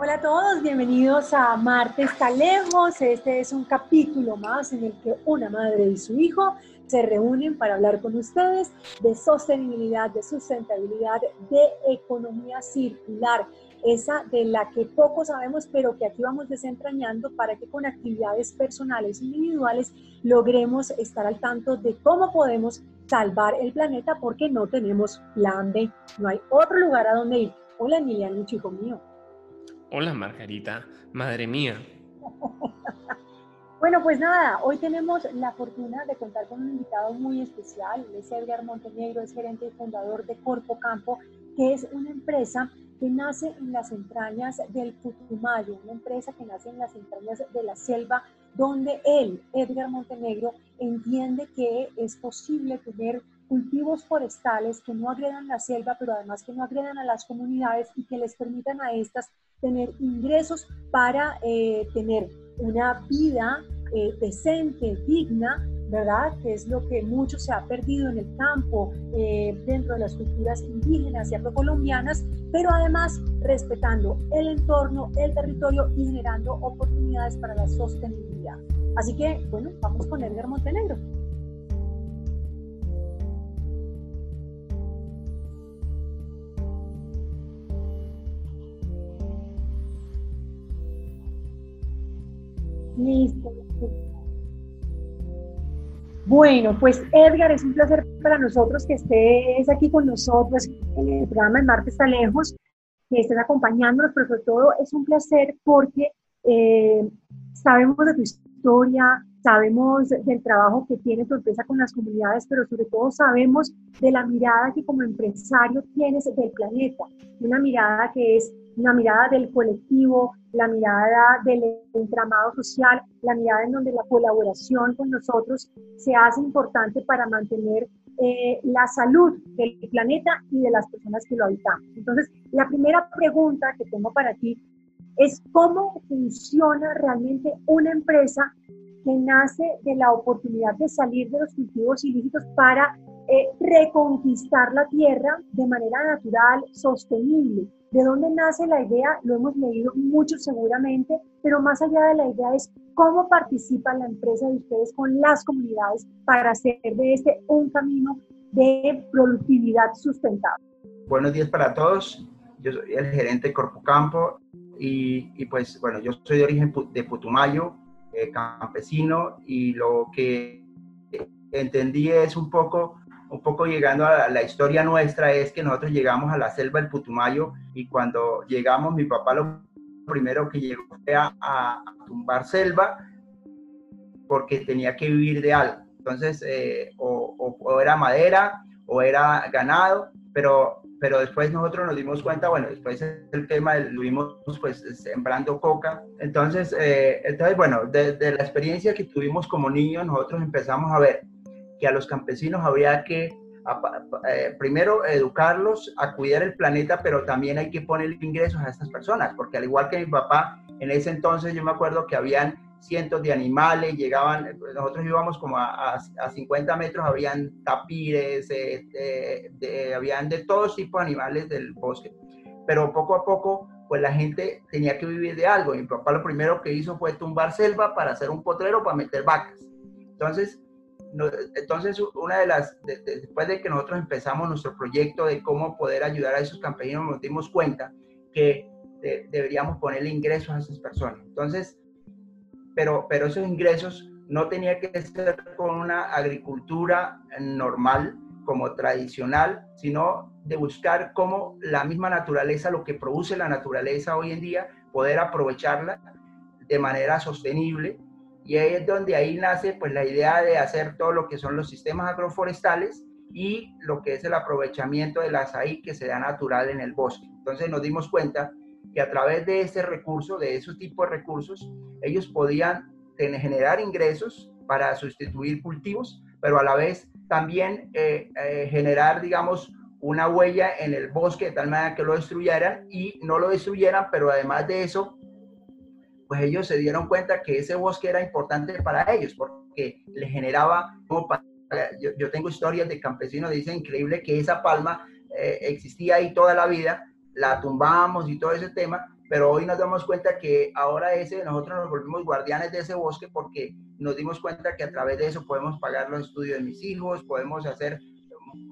Hola a todos, bienvenidos a Marte está lejos. Este es un capítulo más en el que una madre y su hijo se reúnen para hablar con ustedes de sostenibilidad, de sustentabilidad, de economía circular, esa de la que poco sabemos, pero que aquí vamos desentrañando para que con actividades personales individuales logremos estar al tanto de cómo podemos salvar el planeta porque no tenemos plan B, no hay otro lugar a donde ir. Hola Emiliano, chico mío. Hola Margarita, madre mía. bueno, pues nada, hoy tenemos la fortuna de contar con un invitado muy especial. es Edgar Montenegro, es gerente y fundador de Corpo Campo, que es una empresa que nace en las entrañas del Putumayo, una empresa que nace en las entrañas de la selva, donde él, Edgar Montenegro, entiende que es posible tener cultivos forestales que no agredan la selva, pero además que no agredan a las comunidades y que les permitan a estas tener ingresos para eh, tener una vida eh, decente, digna, ¿verdad? Que es lo que mucho se ha perdido en el campo, eh, dentro de las culturas indígenas y afrocolombianas, pero además respetando el entorno, el territorio y generando oportunidades para la sostenibilidad. Así que, bueno, vamos con Edgar Montenegro. Listo. Bueno, pues Edgar, es un placer para nosotros que estés aquí con nosotros en el programa El Marte está lejos, que estés acompañándonos, pero sobre todo es un placer porque eh, sabemos de tu historia, sabemos del trabajo que tiene tu empresa con las comunidades, pero sobre todo sabemos de la mirada que como empresario tienes del planeta, una mirada que es una mirada del colectivo, la mirada del entramado social, la mirada en donde la colaboración con nosotros se hace importante para mantener eh, la salud del planeta y de las personas que lo habitamos. Entonces, la primera pregunta que tengo para ti es cómo funciona realmente una empresa que nace de la oportunidad de salir de los cultivos ilícitos para eh, reconquistar la tierra de manera natural, sostenible. ¿De dónde nace la idea? Lo hemos leído mucho seguramente, pero más allá de la idea es cómo participa la empresa de ustedes con las comunidades para hacer de este un camino de productividad sustentable. Buenos días para todos. Yo soy el gerente de Corpo Campo y, y pues bueno, yo soy de origen de Putumayo, eh, campesino y lo que entendí es un poco un poco llegando a la historia nuestra es que nosotros llegamos a la selva del Putumayo y cuando llegamos mi papá lo primero que llegó fue a, tumbar selva porque tenía que vivir de algo. Entonces, eh, o, era madera o era ganado, pero, pero después nosotros nos dimos cuenta, bueno, después el tema lo vimos pues sembrando coca. Entonces, eh, entonces bueno, desde la experiencia que tuvimos como niños, nosotros empezamos a ver que a los campesinos habría que eh, primero educarlos a cuidar el planeta, pero también hay que poner ingresos a estas personas, porque al igual que mi papá, en ese entonces yo me acuerdo que habían cientos de animales, llegaban, nosotros íbamos como a, a, 50 metros, habían tapires, eh, de, habían de todos tipos de animales del bosque, pero poco a poco pues la gente tenía que vivir de algo. Mi papá lo primero que hizo fue tumbar selva para hacer un potrero para meter vacas. Entonces, entonces, una de las, después de que nosotros empezamos nuestro proyecto de cómo poder ayudar a esos campesinos, nos dimos cuenta que deberíamos ponerle ingresos a esas personas. Entonces, pero, pero esos ingresos no tenía que ser con una agricultura normal, como tradicional, sino de buscar cómo la misma naturaleza, lo que produce la naturaleza hoy en día, poder aprovecharla de manera sostenible y ahí es donde ahí nace pues la idea de hacer todo lo que son los sistemas agroforestales y lo que es el aprovechamiento del azaí que se da natural en el bosque. Entonces nos dimos cuenta que a través de ese recurso, de esos tipos de recursos, ellos podían generar ingresos para sustituir cultivos, pero a la vez también eh, eh, generar, digamos, una huella en el bosque de tal manera que lo destruyeran y no lo destruyeran, pero además de eso, pues ellos se dieron cuenta que ese bosque era importante para ellos porque le generaba, como yo, tengo historias de campesinos, dicen increíble que esa palma eh, existía ahí toda la vida, la tumbamos y todo ese tema, pero hoy nos damos cuenta que ahora ese, nosotros nos volvimos guardianes de ese bosque porque nos dimos cuenta que a través de eso podemos pagar los estudios de mis hijos, podemos hacer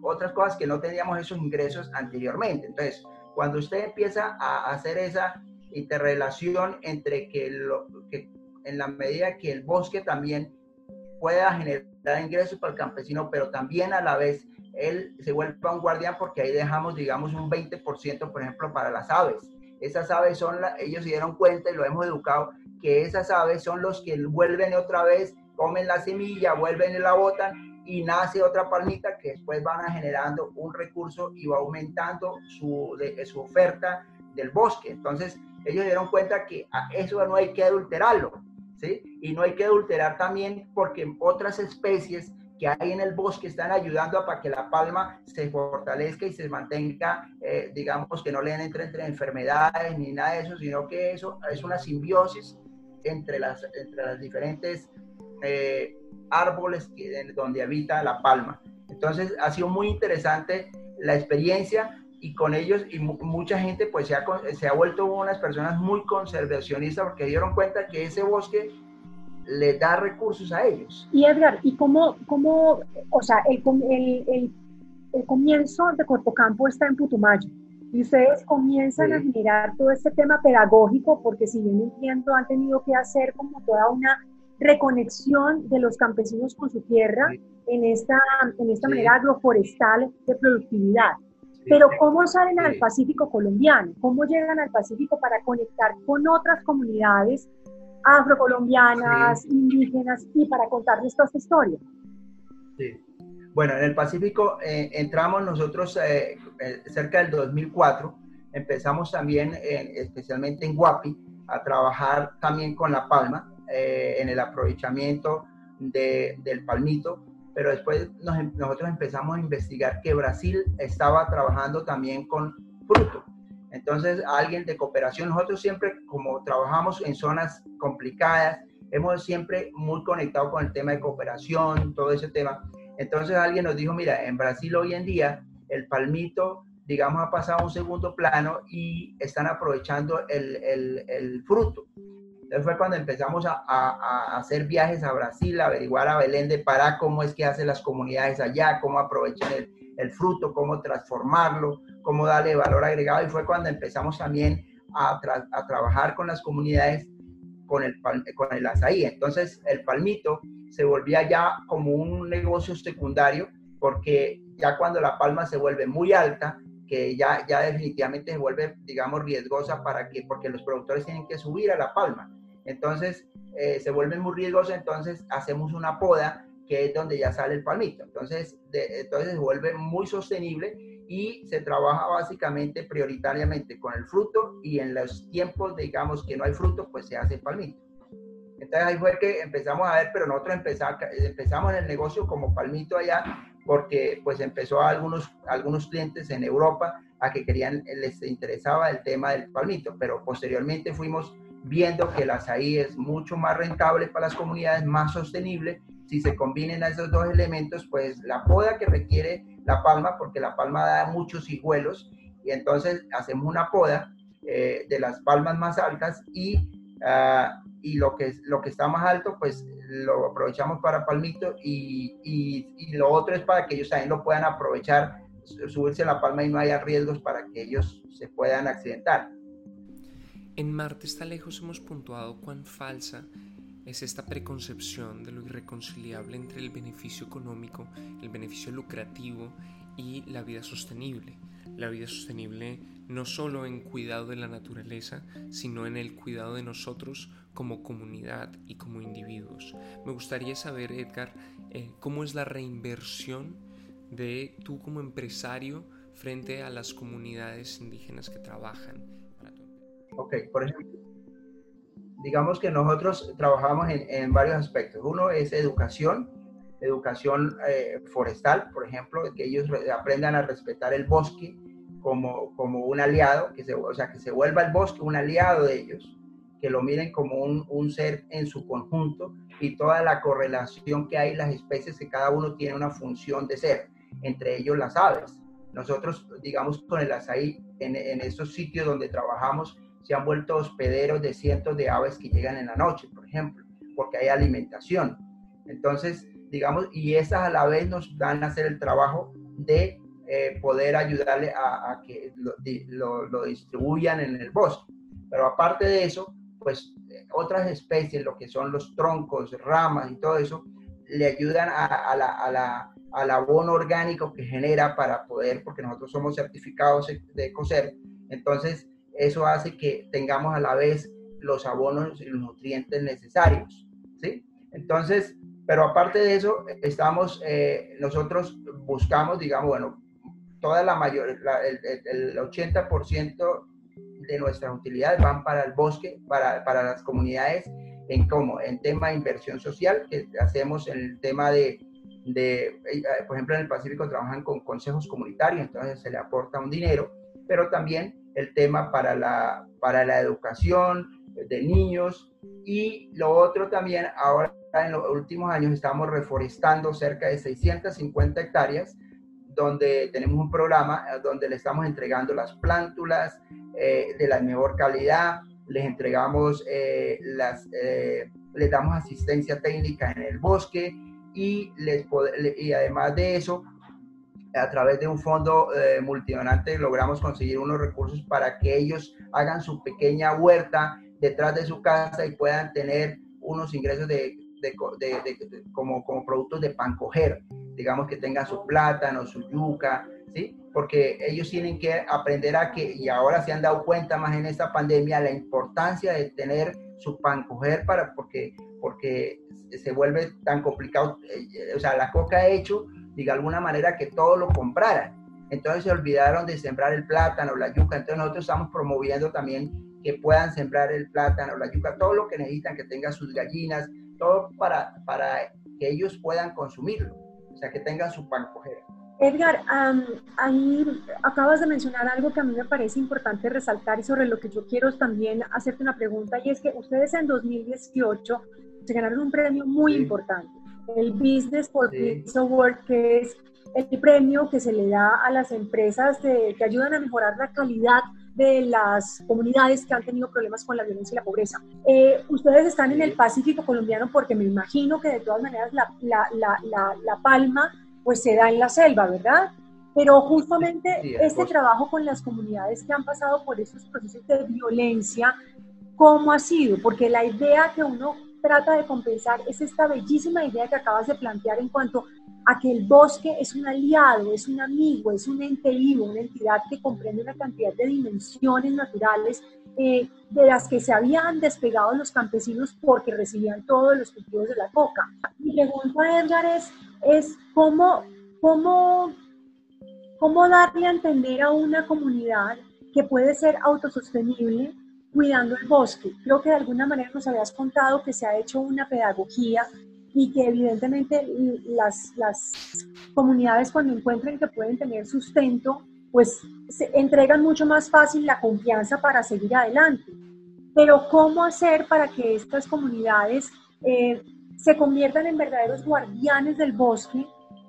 otras cosas que no teníamos esos ingresos anteriormente. Entonces, cuando usted empieza a hacer esa interrelación entre que, lo, que en la medida que el bosque también pueda generar ingresos para el campesino, pero también a la vez él se vuelve un guardián porque ahí dejamos, digamos, un 20%, por ejemplo, para las aves. Esas aves son, la, ellos se dieron cuenta y lo hemos educado, que esas aves son los que vuelven otra vez, comen la semilla, vuelven y la botan y nace otra palmita que después van generando un recurso y va aumentando su, su oferta del bosque. Entonces, ellos dieron cuenta que a eso no hay que adulterarlo, ¿sí? Y no hay que adulterar también porque otras especies que hay en el bosque están ayudando a para que la palma se fortalezca y se mantenga, eh, digamos, que no le entren entre enfermedades ni nada de eso, sino que eso es una simbiosis entre las, entre las diferentes eh, árboles que, donde habita la palma. Entonces ha sido muy interesante la experiencia y con ellos y mucha gente pues se ha, se ha vuelto unas personas muy conservacionistas porque dieron cuenta que ese bosque le da recursos a ellos. Y Edgar, ¿y cómo, cómo o sea, el, el, el, comienzo de Corpocampo está en Putumayo? Y ustedes comienzan a generar todo este tema pedagógico, porque si bien entiendo, han tenido que hacer como toda una reconexión de los campesinos con su tierra en esta, en esta manera agroforestal de productividad. Pero ¿cómo salen al Pacífico colombiano? ¿Cómo llegan al Pacífico para conectar con otras comunidades afrocolombianas, indígenas, y para contarles toda esta historia. Sí. Bueno, en el Pacífico eh, entramos nosotros eh, eh, cerca del 2004, empezamos también, especialmente en Guapi, a trabajar también con la palma, en el aprovechamiento de, del palmito, pero después em, nosotros empezamos a investigar que Brasil estaba trabajando también con fruto. Entonces, alguien de cooperación, nosotros siempre, como trabajamos en zonas complicadas, hemos siempre muy conectado con el tema de cooperación, todo ese tema. Entonces, alguien nos dijo, mira, en Brasil hoy en día el palmito, digamos, ha pasado a un segundo plano y están aprovechando el, el, el fruto. Entonces fue cuando empezamos a, hacer viajes a Brasil, a averiguar a Belén de Pará cómo es que hacen las comunidades allá, cómo aprovechan el, fruto, cómo transformarlo, cómo darle valor agregado. Y fue cuando empezamos también a, a trabajar con las comunidades con el, con el azaí. Entonces el palmito se volvía ya como un negocio secundario porque ya cuando la palma se vuelve muy alta, que ya, ya definitivamente se vuelve, digamos, riesgosa para que, porque los productores tienen que subir a la palma. Entonces, eh, se vuelve muy riesgosa, entonces hacemos una poda, que es donde ya sale el palmito. Entonces, entonces se vuelve muy sostenible y se trabaja básicamente prioritariamente con el fruto y en los tiempos, digamos, que no hay fruto, pues se hace el palmito. Entonces ahí fue que empezamos a ver, pero nosotros empezamos, empezamos en el negocio como palmito allá, porque pues empezó a algunos, algunos clientes en Europa a que querían, les interesaba el tema del palmito, pero posteriormente fuimos viendo que el azaí es mucho más rentable para las comunidades, más sostenible. Si se combinen esos dos elementos, pues la poda que requiere la palma, porque la palma da muchos hijuelos, y entonces hacemos una poda eh, de las palmas más altas y, uh, y lo, que, lo que está más alto, pues lo aprovechamos para palmito y, y, y, lo otro es para que ellos también lo puedan aprovechar, subirse la palma y no haya riesgos para que ellos se puedan accidentar. En Marte está lejos hemos puntuado cuán falsa es esta preconcepción de lo irreconciliable entre el beneficio económico, el beneficio lucrativo y la vida sostenible. La vida sostenible no solo en cuidado de la naturaleza, sino en el cuidado de nosotros como comunidad y como individuos. Me gustaría saber, Edgar, eh, cómo es la reinversión de tú como empresario frente a las comunidades indígenas que trabajan. Ok, por ejemplo, digamos que nosotros trabajamos en, varios aspectos. Uno es educación, educación eh, forestal, por ejemplo, que ellos aprendan a respetar el bosque como, como un aliado, que se, o sea, que se vuelva el bosque un aliado de ellos, que lo miren como un, un ser en su conjunto y toda la correlación que hay las especies, que cada uno tiene una función de ser, entre ellos las aves. Nosotros, digamos, con el azaí, en, en estos sitios donde trabajamos, se han vuelto hospederos de cientos de aves que llegan en la noche, por ejemplo, porque hay alimentación. Entonces, digamos, y esas a la vez nos dan a hacer el trabajo de eh, poder ayudarle a, que lo, lo, distribuyan en el bosque. Pero aparte de eso, pues otras especies, lo que son los troncos, ramas y todo eso, le ayudan a, la, a la, al abono orgánico que genera para poder, porque nosotros somos certificados de COSER, entonces eso hace que tengamos a la vez los abonos y los nutrientes necesarios, ¿sí? Entonces, pero aparte de eso, estamos, eh, nosotros buscamos, digamos, bueno, toda la mayor, el, el, 80% de nuestras utilidades van para el bosque, para, para las comunidades, en cómo, en tema de inversión social, que hacemos en el tema de, de, eh, por ejemplo, en el Pacífico trabajan con consejos comunitarios, entonces se le aporta un dinero, pero también el tema para la, para la educación de niños. Y lo otro también, ahora en los últimos años estamos reforestando cerca de 650 hectáreas donde tenemos un programa eh, donde le estamos entregando las plántulas eh, de la mejor calidad, les entregamos eh, las, les damos asistencia técnica en el bosque y, les, y además de eso, a través de un fondo multidonante logramos conseguir unos recursos para que ellos hagan su pequeña huerta detrás de su casa y puedan tener unos ingresos de, como, como productos de pan coger digamos que tengan su plátano, su yuca, ¿sí? Porque ellos tienen que aprender a que, y ahora se han dado cuenta más en esta pandemia, la importancia de tener su pan coger para, porque, porque se vuelve tan complicado, eh, o sea, la coca ha hecho, de alguna manera, que todo lo compraran. Entonces se olvidaron de sembrar el plátano, la yuca, entonces nosotros estamos promoviendo también que puedan sembrar el plátano, la yuca, todo lo que necesitan, que tengan sus gallinas, todo para, para que ellos puedan consumirlo o sea, que tengan su pan coger. Edgar, ahí acabas de mencionar algo que a mí me parece importante resaltar y sobre lo que yo quiero también hacerte una pregunta y es que ustedes en 2018 se ganaron un premio muy importante, el Business for Peace Award, que es el premio que se le da a las empresas que ayudan a mejorar la calidad de las comunidades que han tenido problemas con la violencia y la pobreza. Eh, ustedes están en el Pacífico colombiano porque me imagino que de todas maneras la, la, la, la palma pues se da en la selva, ¿verdad? Pero justamente este trabajo con las comunidades que han pasado por estos procesos de violencia, ¿cómo ha sido? Porque la idea que uno trata de compensar es esta bellísima idea que acabas de plantear en cuanto a que el bosque es un aliado, es un amigo, es un ente vivo, una entidad que comprende una cantidad de dimensiones naturales eh, de las que se habían despegado los campesinos porque recibían todos los cultivos de la coca. Mi pregunta, Edgar, es, es cómo, cómo, cómo darle a entender a una comunidad que puede ser autosostenible cuidando el bosque. Creo que de alguna manera nos habías contado que se ha hecho una pedagogía y que evidentemente las, las comunidades cuando encuentren que pueden tener sustento, pues se entregan mucho más fácil la confianza para seguir adelante. Pero ¿cómo hacer para que estas comunidades eh, se conviertan en verdaderos guardianes del bosque,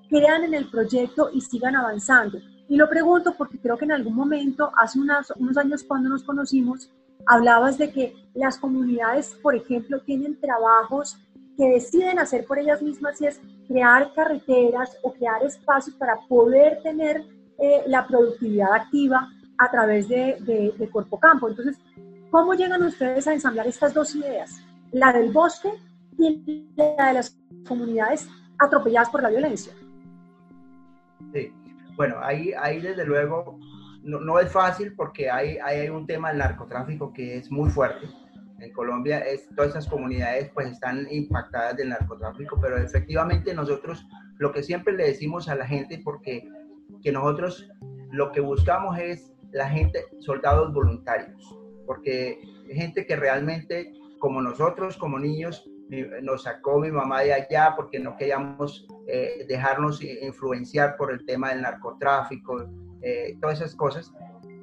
crean en el proyecto y sigan avanzando? Y lo pregunto porque creo que en algún momento, hace unos, unos años cuando nos conocimos, hablabas de que las comunidades, por ejemplo, tienen trabajos que deciden hacer por ellas mismas y es crear carreteras o crear espacios para poder tener eh, la productividad activa a través de, de, Cuerpo Campo. Entonces, ¿cómo llegan ustedes a ensamblar estas dos ideas? La del bosque y la de las comunidades atropelladas por la violencia. Sí, bueno, ahí, ahí desde luego no, no es fácil porque hay, hay un tema del narcotráfico que es muy fuerte en Colombia es, todas esas comunidades pues están impactadas del narcotráfico, pero efectivamente nosotros lo que siempre le decimos a la gente, porque que nosotros lo que buscamos es la gente, soldados voluntarios, porque gente que realmente, como nosotros, como niños, nos sacó mi mamá de allá porque no queríamos eh, dejarnos influenciar por el tema del narcotráfico, eh, todas esas cosas.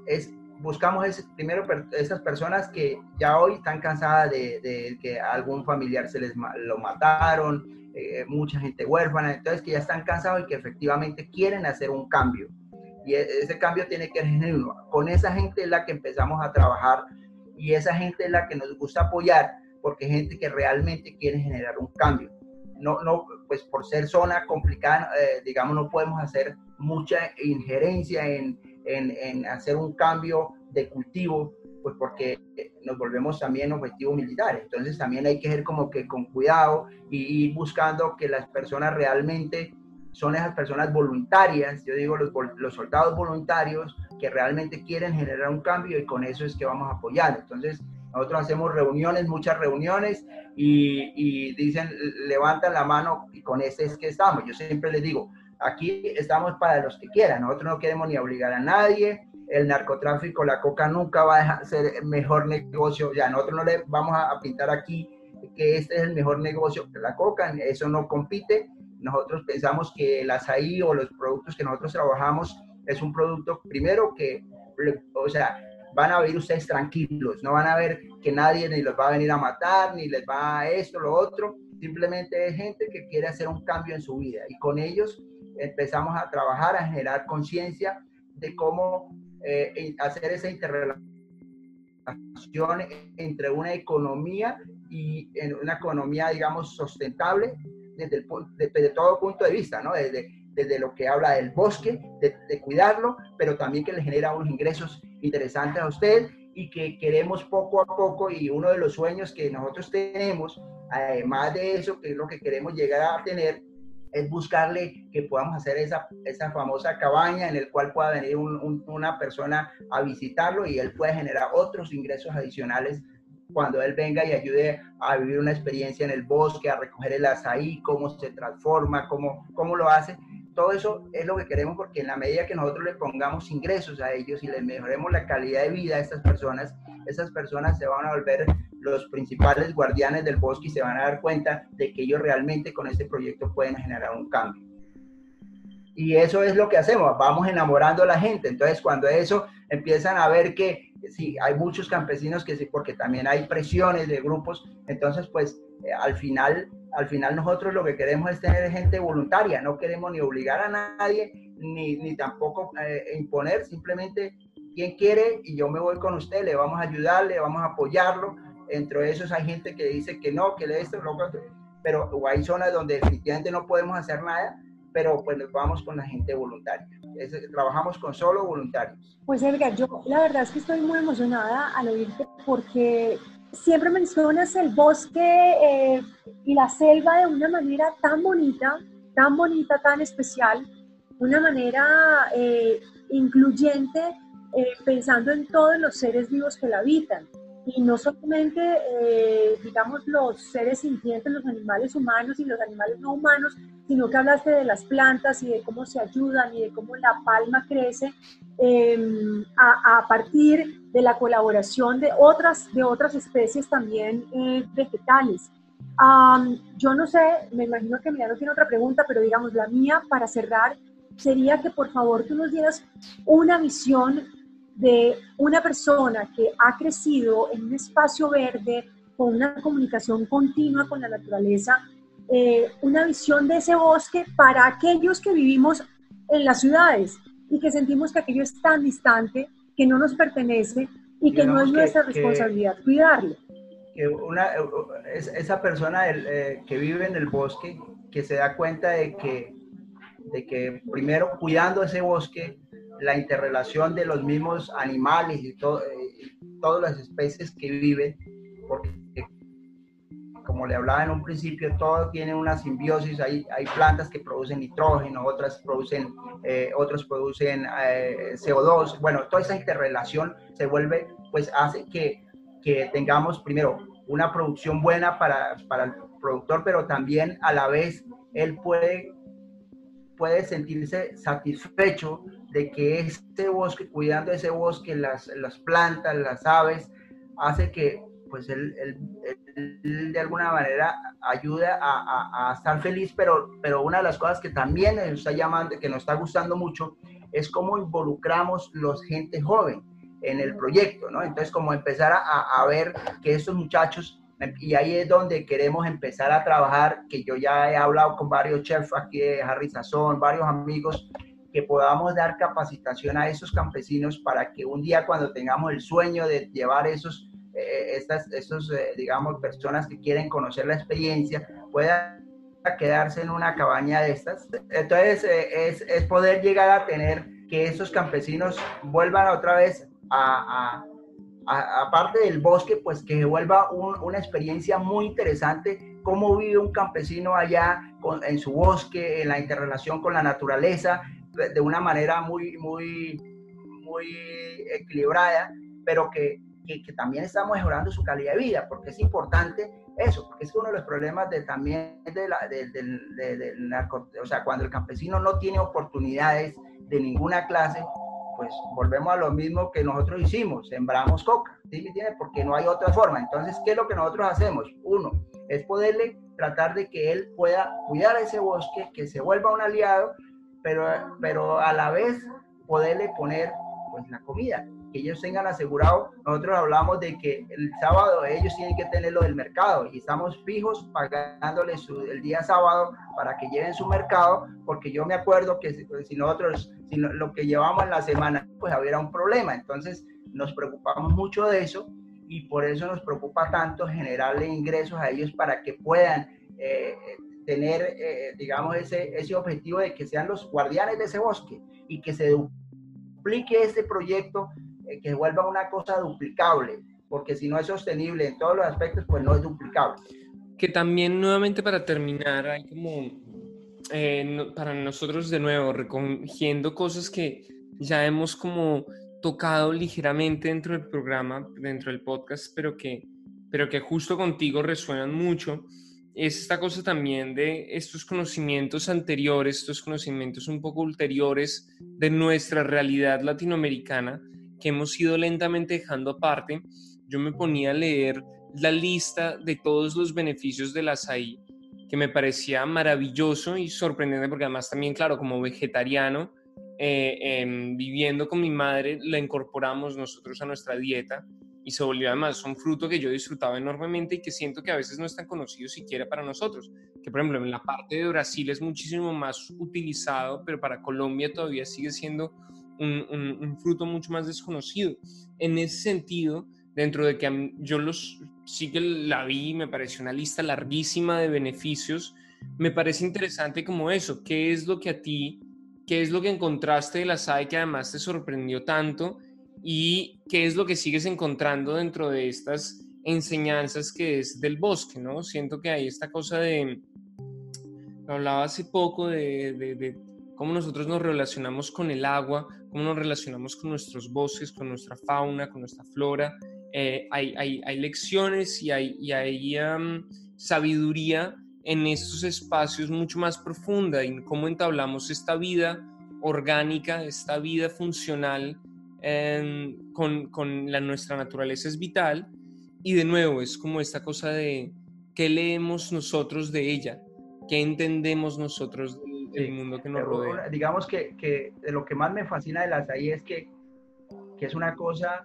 Es buscamos ese, primero esas personas que ya hoy están cansadas de, que algún familiar se les lo mataron, eh, mucha gente huérfana, entonces que ya están cansados y que efectivamente quieren hacer un cambio. Y e, ese cambio tiene que ser genuino. Con esa gente es la que empezamos a trabajar y esa gente es la que nos gusta apoyar porque es gente que realmente quiere generar un cambio. No, no, pues por ser zona complicada, eh, digamos, no podemos hacer mucha injerencia en, en, hacer un cambio de cultivo, pues porque nos volvemos también objetivos militares. Entonces también hay que ser como que con cuidado y ir buscando que las personas realmente son esas personas voluntarias, yo digo los, los, soldados voluntarios que realmente quieren generar un cambio y con eso es que vamos a apoyar. Entonces, nosotros hacemos reuniones, muchas reuniones y, y dicen, levantan la mano y con este es que estamos. Yo siempre les digo, aquí estamos para los que quieran, nosotros no queremos ni obligar a nadie, el narcotráfico, la coca nunca va a ser mejor negocio, ya nosotros no le vamos a pintar aquí que este es el mejor negocio que la coca, eso no compite, nosotros pensamos que el azaí o los productos que nosotros trabajamos es un producto, primero que, o sea, van a vivir ustedes tranquilos, no van a ver que nadie ni los va a venir a matar, ni les va a esto, lo otro, simplemente es gente que quiere hacer un cambio en su vida y con ellos empezamos a trabajar, a generar conciencia de cómo eh, hacer esa interrelación entre una economía y en una economía, digamos, sustentable desde, el, desde todo punto de vista, ¿no? Desde, desde lo que habla del bosque, de, cuidarlo, pero también que le genera unos ingresos interesantes a usted y que queremos poco a poco y uno de los sueños que nosotros tenemos, además de eso, que es lo que queremos llegar a tener, es buscarle que podamos hacer esa, esa famosa cabaña en el cual pueda venir una persona a visitarlo y él puede generar otros ingresos adicionales cuando él venga y ayude a vivir una experiencia en el bosque, a recoger el azaí, cómo se transforma, cómo, cómo lo hace. Todo eso es lo que queremos porque en la medida que nosotros le pongamos ingresos a ellos y les mejoremos la calidad de vida a estas personas, esas personas se van a volver los principales guardianes del bosque y se van a dar cuenta de que ellos realmente con este proyecto pueden generar un cambio. Y eso es lo que hacemos, vamos enamorando a la gente. Entonces, cuando eso empiezan a ver que sí, hay muchos campesinos que sí, porque también hay presiones de grupos, entonces pues al final, al final nosotros lo que queremos es tener gente voluntaria, no queremos ni obligar a nadie, ni, ni tampoco eh, imponer, simplemente quien quiere y yo me voy con usted, le vamos a ayudar, le vamos a apoyarlo, entre esos hay gente que dice que no, que le esto, lo otro, pero hay zonas donde definitivamente no podemos hacer nada, pero pues vamos con la gente voluntaria. trabajamos con solo voluntarios. Pues Edgar, yo la verdad es que estoy muy emocionada al oírte porque siempre mencionas el bosque eh, y la selva de una manera tan bonita, tan bonita, tan especial, una manera eh, incluyente, eh, pensando en todos los seres vivos que la habitan. Y no solamente, digamos, los seres sintientes, los animales humanos y los animales no humanos, sino que hablaste de las plantas y de cómo se ayudan y de cómo la palma crece em, a, partir de la colaboración de otras, de otras especies también eh, vegetales. yo no sé, me imagino que no tiene otra pregunta, pero digamos, la mía para cerrar sería que por favor tú nos dieras una visión de una persona que ha crecido en un espacio verde, con una comunicación continua con la naturaleza, eh, una visión de ese bosque para aquellos que vivimos en las ciudades y que sentimos que aquello es tan distante, que no nos pertenece y que no es nuestra responsabilidad cuidarlo. Que una, esa persona eh, que vive en el bosque, que se da cuenta de que, de que primero cuidando ese bosque, la interrelación de los mismos animales y todo, eh, todas las especies que viven, porque como le hablaba en un principio, todo tiene una simbiosis, hay, hay plantas que producen nitrógeno, otras producen, eh, otros producen eh, CO2, bueno, toda esa interrelación se vuelve, pues hace que, que tengamos primero una producción buena para, para el productor, pero también a la vez él puede, puede sentirse satisfecho de que este bosque, cuidando ese bosque, las, las plantas, las aves, hace que pues él, de alguna manera ayuda a, a, estar feliz, pero, pero una de las cosas que también nos está llamando, que nos está gustando mucho, es cómo involucramos los gente joven en el proyecto, ¿no? Entonces, como empezar a, a ver que estos muchachos, y ahí es donde queremos empezar a trabajar, que yo ya he hablado con varios chefs aquí de Harry Sazón, varios amigos, que podamos dar capacitación a esos campesinos para que un día cuando tengamos el sueño de llevar esos estas, estos, digamos, personas que quieren conocer la experiencia puedan quedarse en una cabaña de estas. Entonces, es, es, poder llegar a tener que estos campesinos vuelvan otra vez a, aparte del bosque, pues que vuelva una experiencia muy interesante, cómo vive un campesino allá en su bosque, en la interrelación con la naturaleza, de una manera muy, muy, muy equilibrada, pero que, que, también está mejorando su calidad de vida, porque es importante eso, porque es uno de los problemas de, también de la, del narco, o sea, cuando el campesino no tiene oportunidades de ninguna clase, pues volvemos a lo mismo que nosotros hicimos, sembramos coca, ¿sí? Porque no hay otra forma. Entonces, ¿qué es lo que nosotros hacemos? Uno, es poderle tratar de que él pueda cuidar ese bosque, que se vuelva un aliado, pero, pero a la vez poderle poner pues la comida, que ellos tengan asegurado. Nosotros hablamos de que el sábado ellos tienen que tener lo del mercado y estamos fijos pagándoles el día sábado para que lleven su mercado, porque yo me acuerdo que si, pues, nosotros, si lo que llevamos en la semana, pues había un problema. Entonces nos preocupamos mucho de eso y por eso nos preocupa tanto generarle ingresos a ellos para que puedan eh, tener, eh, digamos, ese, ese objetivo de que sean los guardianes de ese bosque y que se duplique este proyecto, que vuelva una cosa duplicable, porque si no es sostenible en todos los aspectos, pues no es duplicable. Que también, nuevamente, para terminar, hay como, para nosotros de nuevo, recogiendo cosas que ya hemos como tocado ligeramente dentro del programa, dentro del podcast, pero que, pero que justo contigo resuenan mucho, es esta cosa también de estos conocimientos anteriores, estos conocimientos un poco ulteriores de nuestra realidad latinoamericana que hemos ido lentamente dejando aparte. Yo me ponía a leer la lista de todos los beneficios de la SAI, que me parecía maravilloso y sorprendente, porque además también, claro, como vegetariano, eh, em, viviendo con mi madre, la incorporamos nosotros a nuestra dieta y se volvió además un fruto que yo disfrutaba enormemente y que siento que a veces no es tan conocido siquiera para nosotros, que por ejemplo en la parte de Brasil es muchísimo más utilizado, pero para Colombia todavía sigue siendo un, fruto mucho más desconocido. En ese sentido, dentro de que yo los sí que la vi, me pareció una lista larguísima de beneficios, me parece interesante como eso, qué es lo que a ti ¿Qué es lo que encontraste de la SAE que además te sorprendió tanto? ¿Y qué es lo que sigues encontrando dentro de estas enseñanzas que es del bosque, ¿no? Siento que hay esta cosa de, hablaba hace poco de, cómo nosotros nos relacionamos con el agua, cómo nos relacionamos con nuestros bosques, con nuestra fauna, con nuestra flora. Eh, hay, hay, hay, lecciones y hay, y hay sabiduría en estos espacios mucho más profunda, en cómo entablamos esta vida orgánica, esta vida funcional em, con, con, la, nuestra naturaleza es vital. Y de nuevo, es como esta cosa de qué leemos nosotros de ella, qué entendemos nosotros del, mundo que nos rodea. Digamos que, que, de lo que más me fascina de las ahí es que, que es una cosa,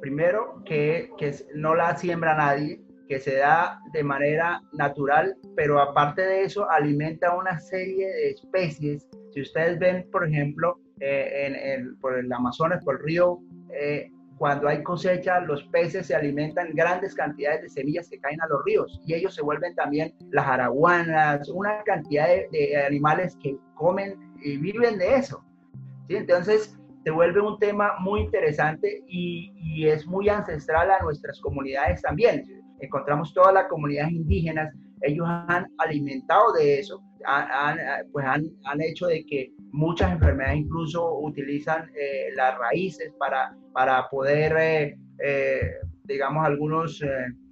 primero, que, que no la siembra nadie, que se da de manera natural, pero aparte de eso alimenta una serie de especies. Si ustedes ven, por ejemplo, eh, en, el, por el Amazonas, por el río, eh, cuando hay cosecha, los peces se alimentan grandes cantidades de semillas que caen a los ríos y ellos se vuelven también las araguanas, una cantidad de, animales que comen y viven de eso. ¿sí? Entonces, se vuelve un tema muy interesante y, y es muy ancestral a nuestras comunidades también encontramos todas las comunidades indígenas, ellos han alimentado de eso, han, pues han, han, hecho de que muchas enfermedades incluso utilizan eh, las raíces para, para poder, eh, eh, digamos, algunos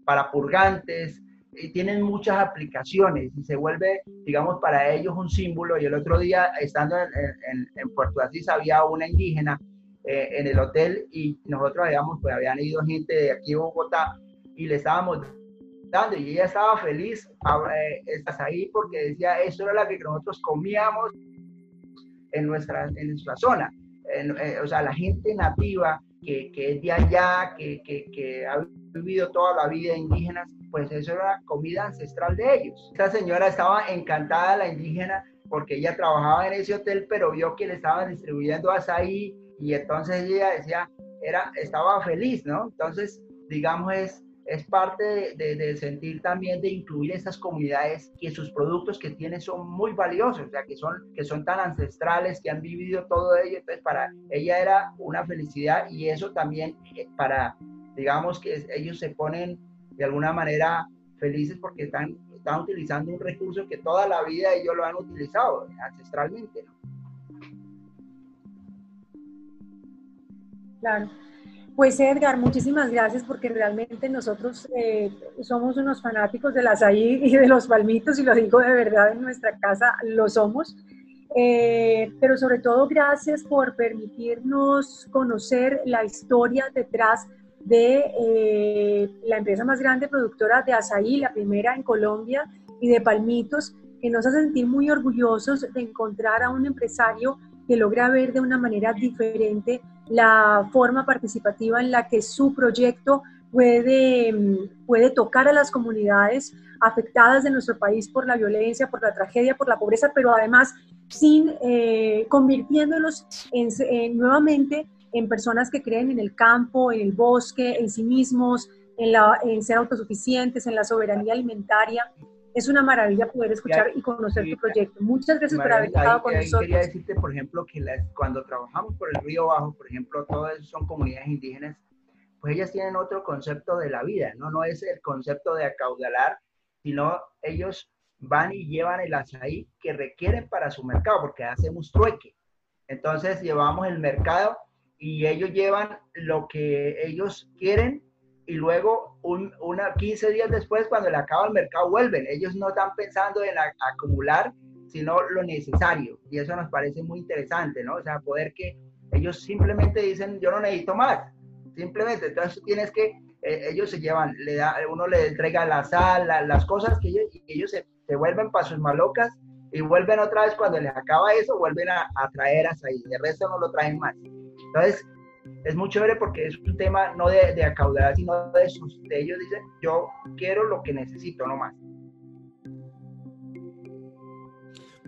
para purgantes, y tienen muchas aplicaciones y se vuelve, digamos, para ellos un símbolo. Y el otro día, estando en, en, en Puerto Asís, había una indígena en el hotel y nosotros habíamos, pues habían ido gente de aquí de Bogotá y le estábamos dando y ella estaba feliz, eh, estás ahí porque decía, eso era lo que nosotros comíamos en nuestra, en nuestra zona. Eh, o sea, la gente nativa que, que es de allá, que, que, que, ha vivido toda la vida indígena, pues eso era comida ancestral de ellos. Esta señora estaba encantada, la indígena, porque ella trabajaba en ese hotel, pero vio que le estaban distribuyendo azaí y entonces ella decía, era, estaba feliz, ¿no? Entonces, digamos, es, es parte de, sentir también de incluir estas comunidades que sus productos que tienen son muy valiosos, o sea, que son, que son tan ancestrales, que han vivido todo ello. Entonces, para ella era una felicidad y eso también eh, para, digamos, que ellos se ponen de alguna manera felices porque están, están utilizando un recurso que toda la vida ellos lo han utilizado ancestralmente. Claro. Pues Edgar, muchísimas gracias porque realmente nosotros eh, somos unos fanáticos del azaí y de los palmitos y lo digo de verdad en nuestra casa, lo somos. Eh, pero sobre todo gracias por permitirnos conocer la historia detrás de eh, la empresa más grande productora de azaí, la primera en Colombia, y de palmitos, que nos hace sentir muy orgullosos de encontrar a un empresario que logra ver de una manera diferente la forma participativa en la que su proyecto puede, puede tocar a las comunidades afectadas de nuestro país por la violencia, por la tragedia, por la pobreza, pero además sin eh, convirtiéndolos en, nuevamente en personas que creen en el campo, en el bosque, en sí mismos, en ser autosuficientes, en la soberanía alimentaria es una maravilla poder escuchar y conocer tu proyecto. Muchas gracias por haber estado con nosotros. Quería decirte, por ejemplo, que cuando trabajamos por el Río Bajo, por ejemplo, todas son comunidades indígenas, pues ellas tienen otro concepto de la vida, ¿no? No es el concepto de acaudalar, sino ellos van y llevan el azaí que requieren para su mercado, porque hacemos trueque. Entonces llevamos el mercado y ellos llevan lo que ellos quieren y luego un, una, 15 días después, cuando le acaba el mercado, vuelven. Ellos no están pensando en acumular, sino lo necesario. Y eso nos parece muy interesante, ¿no? O sea, poder que ellos simplemente dicen, yo no necesito más. Simplemente, entonces tienes que, eh, ellos se llevan, le da, uno le entrega la sal, las cosas que ellos, y ellos se, se, vuelven para sus malocas y vuelven otra vez cuando les acaba eso, vuelven a, a traer hasta ahí. De resto no lo traen más. Entonces, es muy chévere porque es un tema no de, de acaudar, sino de, sus, de ellos dicen, yo quiero lo que necesito, no más.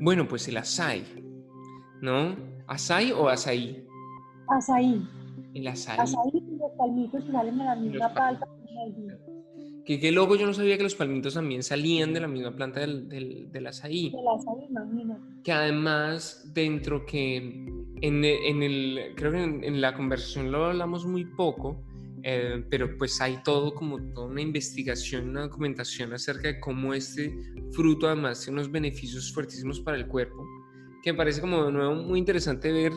Bueno, pues el asai, ¿no? ¿Asai o asaí? Asaí. El asaí. Asaí y los palmitos salen de la misma palpa. Que qué loco, yo no sabía que los palmitos también salían de la misma planta del, del, del azaí. Del azaí, imagínate. Que además, dentro que en, en el, creo que en, la conversación lo hablamos muy poco, eh, pero pues hay todo como toda una investigación, una documentación acerca de cómo este fruto además tiene unos beneficios fuertísimos para el cuerpo, que me parece como de nuevo muy interesante ver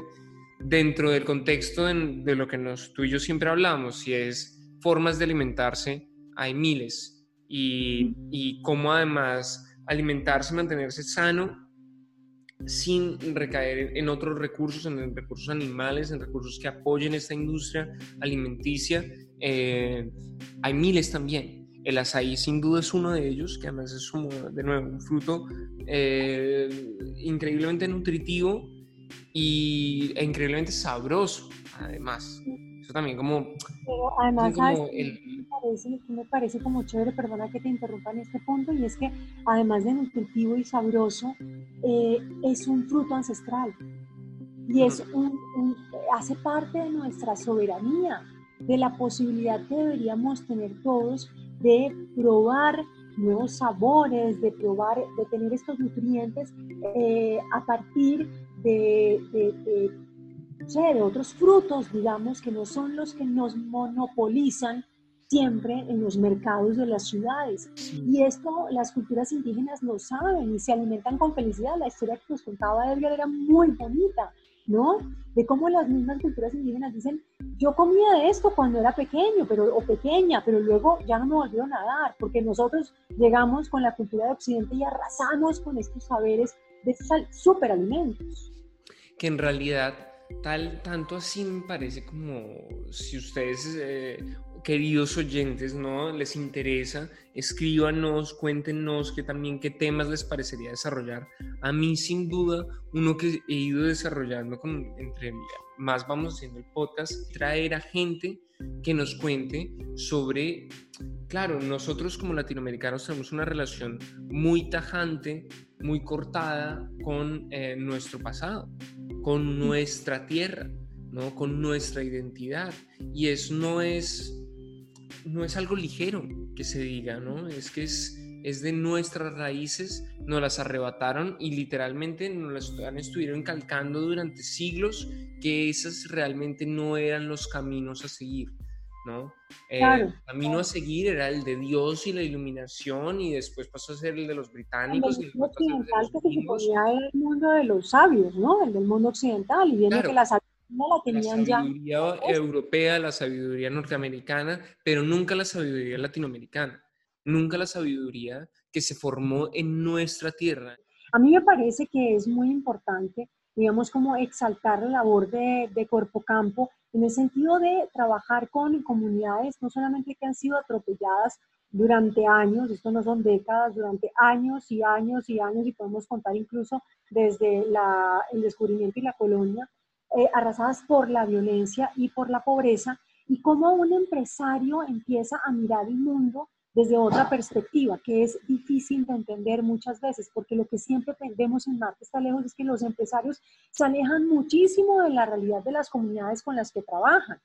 dentro del contexto de, de lo que nos, tú y yo siempre hablamos, y es formas de alimentarse hay miles y, y cómo además alimentarse, mantenerse sano sin recaer en otros recursos, en recursos animales, en recursos que apoyen esta industria alimenticia. Eh, hay miles también. El azaí sin duda es uno de ellos, que además es de nuevo un fruto eh, increíblemente nutritivo y, e increíblemente sabroso, además. Eso también como... además, como me parece como chévere, perdona que te interrumpa en este punto, y es que además de nutritivo y sabroso, eh, es un fruto ancestral y es un, hace parte de nuestra soberanía, de la posibilidad que deberíamos tener todos de probar nuevos sabores, de probar, de tener estos nutrientes eh, a partir de, de, de, de, otros frutos, digamos, que no son los que nos monopolizan siempre en los mercados de las ciudades. Y esto las culturas indígenas lo saben y se alimentan con felicidad. La historia que nos contaba Edgar era muy bonita, ¿no? De cómo las mismas culturas indígenas dicen, yo comía de esto cuando era pequeño pero, o pequeña, pero luego ya no me volvió a nadar, porque nosotros llegamos con la cultura de Occidente y arrasamos con estos saberes de estos superalimentos. Que en realidad tal, tanto así me parece como si ustedes eh, queridos oyentes, ¿no? Les interesa, escríbanos, cuéntenos que también qué temas les parecería desarrollar. A mí, sin duda, uno que he ido desarrollando con, entre más vamos haciendo el podcast, traer a gente que nos cuente sobre, claro, nosotros como latinoamericanos tenemos una relación muy tajante, muy cortada con eh, nuestro pasado, con nuestra tierra, ¿no? con nuestra identidad. Y eso no es no es algo ligero que se diga, ¿no? Es que es, es de nuestras raíces, nos las arrebataron y literalmente nos las estuvieron calcando durante siglos que esas realmente no eran los caminos a seguir. ¿No? Eh, el camino a seguir era el de Dios y la iluminación y después pasó a ser el de los británicos. El mundo occidental que se suponía el mundo de los sabios, ¿no? El del mundo occidental y viendo que la sabiduría la tenían ya. La sabiduría europea, la sabiduría norteamericana, pero nunca la sabiduría latinoamericana, nunca la sabiduría que se formó en nuestra tierra. A mí me parece que es muy importante, digamos, como exaltar la labor de, de Corpo Campo en el sentido de trabajar con comunidades no solamente que han sido atropelladas durante años, esto no son décadas, durante años y años y años, y podemos contar incluso desde el descubrimiento y la colonia, eh, arrasadas por la violencia y por la pobreza, y cómo un empresario empieza a mirar el mundo desde otra perspectiva, que es difícil de entender muchas veces, porque lo que siempre vemos en Marte está lejos es que los empresarios se alejan muchísimo de la realidad de las comunidades con las que trabajan.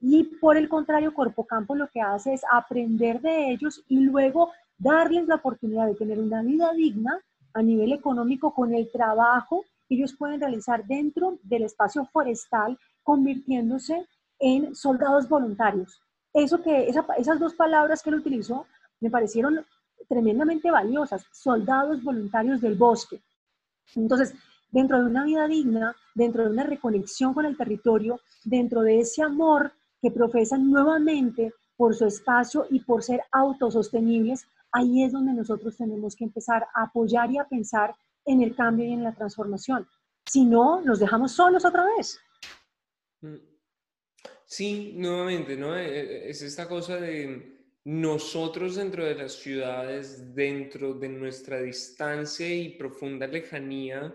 Y por el contrario, Corpo Campo lo que hace es aprender de ellos y luego darles la oportunidad de tener una vida digna a nivel económico con el trabajo que ellos pueden realizar dentro del espacio forestal, convirtiéndose en soldados voluntarios eso que, esas dos palabras que él utilizó me parecieron tremendamente valiosas, soldados voluntarios del bosque. Entonces, dentro de una vida digna, dentro de una reconexión con el territorio, dentro de ese amor que profesan nuevamente por su espacio y por ser autosostenibles, ahí es donde nosotros tenemos que empezar a apoyar y a pensar en el cambio y en la transformación. Si no, nos dejamos solos otra vez. Mm. Sí, nuevamente, ¿no? E, e, es esta cosa de nosotros dentro de las ciudades, dentro de nuestra distancia y profunda lejanía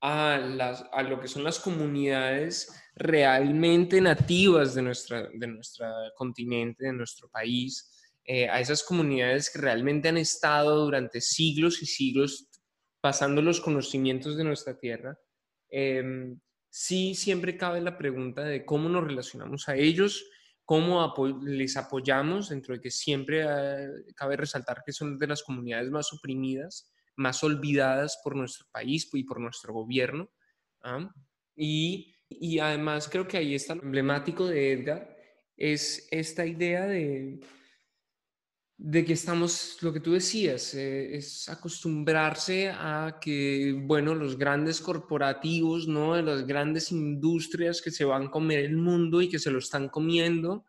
a, las, a lo que son las comunidades realmente nativas de, nuestra, de nuestro continente, de nuestro país, eh, a esas comunidades que realmente han estado durante siglos y siglos pasando los conocimientos de nuestra tierra. Em, sí siempre cabe la pregunta de cómo nos relacionamos a ellos, cómo les apoyamos, dentro de que siempre ah, cabe resaltar que son de las comunidades más oprimidas, más olvidadas por nuestro país y por nuestro gobierno. ¿ah? Y, y además creo que ahí está lo emblemático de Edgar, es esta idea de, de que estamos, lo que tú decías, eh, es acostumbrarse a que, bueno, los grandes corporativos, ¿no? De las grandes industrias que se van a comer el mundo y que se lo están comiendo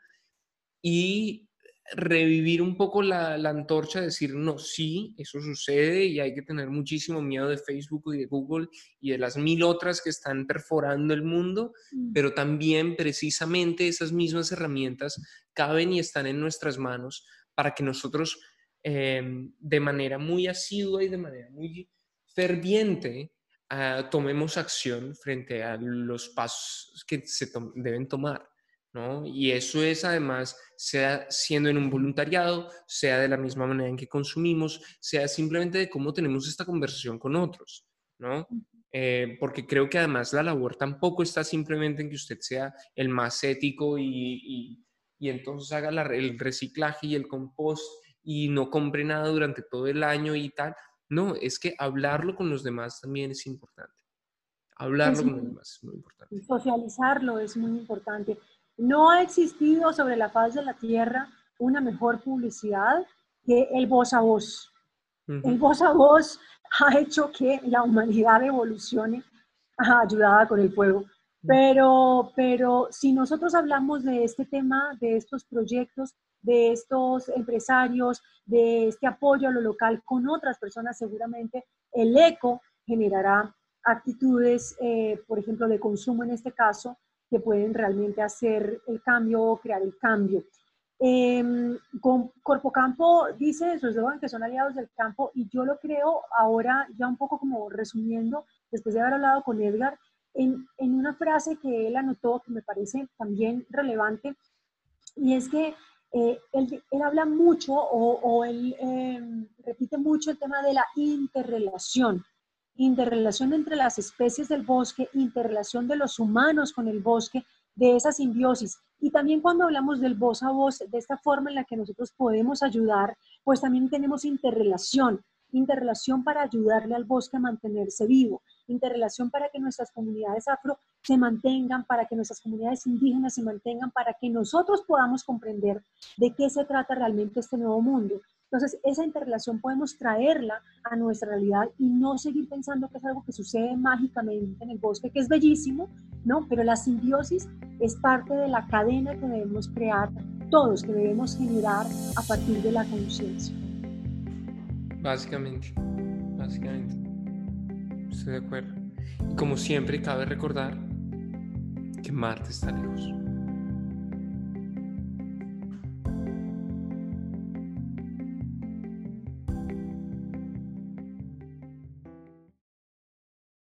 y revivir un poco la, la antorcha, decir, no, sí, eso sucede y hay que tener muchísimo miedo de Facebook y de Google y de las mil otras que están perforando el mundo, mm. pero también precisamente esas mismas herramientas caben y están en nuestras manos para que nosotros em, de manera muy asidua y de manera muy ferviente ah, tomemos acción frente a los pasos que se deben tomar. ¿no? Y eso es además, sea siendo en un voluntariado, sea de la misma manera en que consumimos, sea simplemente de cómo tenemos esta conversación con otros. ¿no? Eh, porque creo que además la labor tampoco está simplemente en que usted sea el más ético y y entonces haga el reciclaje y el compost y no compre nada durante todo el año y tal. No, es que hablarlo con los demás también es importante. Hablarlo con los demás es muy importante. Socializarlo es muy importante. No ha existido sobre la faz de la Tierra una mejor publicidad que el voz a voz. El voz a voz ha hecho que la humanidad evolucione ayudada con el fuego. Pero, pero si nosotros hablamos de este tema, de estos proyectos, de estos empresarios, de este apoyo a lo local con otras personas, seguramente el eco generará actitudes, eh, por ejemplo, de consumo en este caso, que pueden realmente hacer el cambio o crear el cambio. Eh, Corpo Campo dice eso, que son aliados del campo y yo lo creo ahora ya un poco como resumiendo, después de haber hablado con Edgar, en, una frase que él anotó que me parece también relevante, y es que eh, él, habla mucho o, él em, repite mucho el tema de la interrelación, interrelación entre las especies del bosque, interrelación de los humanos con el bosque, de esa simbiosis. Y también cuando hablamos del voz a voz, de esta forma en la que nosotros podemos ayudar, pues también tenemos interrelación, interrelación para ayudarle al bosque a mantenerse vivo, interrelación para que nuestras comunidades afro se mantengan, para que nuestras comunidades indígenas se mantengan, para que nosotros podamos comprender de qué se trata realmente este nuevo mundo. Entonces, esa interrelación podemos traerla a nuestra realidad y no seguir pensando que es algo que sucede mágicamente en el bosque, que es bellísimo, ¿no? Pero la simbiosis es parte de la cadena que debemos crear todos, que debemos generar a partir de la conciencia. Básicamente, básicamente. Estoy de acuerdo. Y como siempre, cabe recordar que Marte está lejos.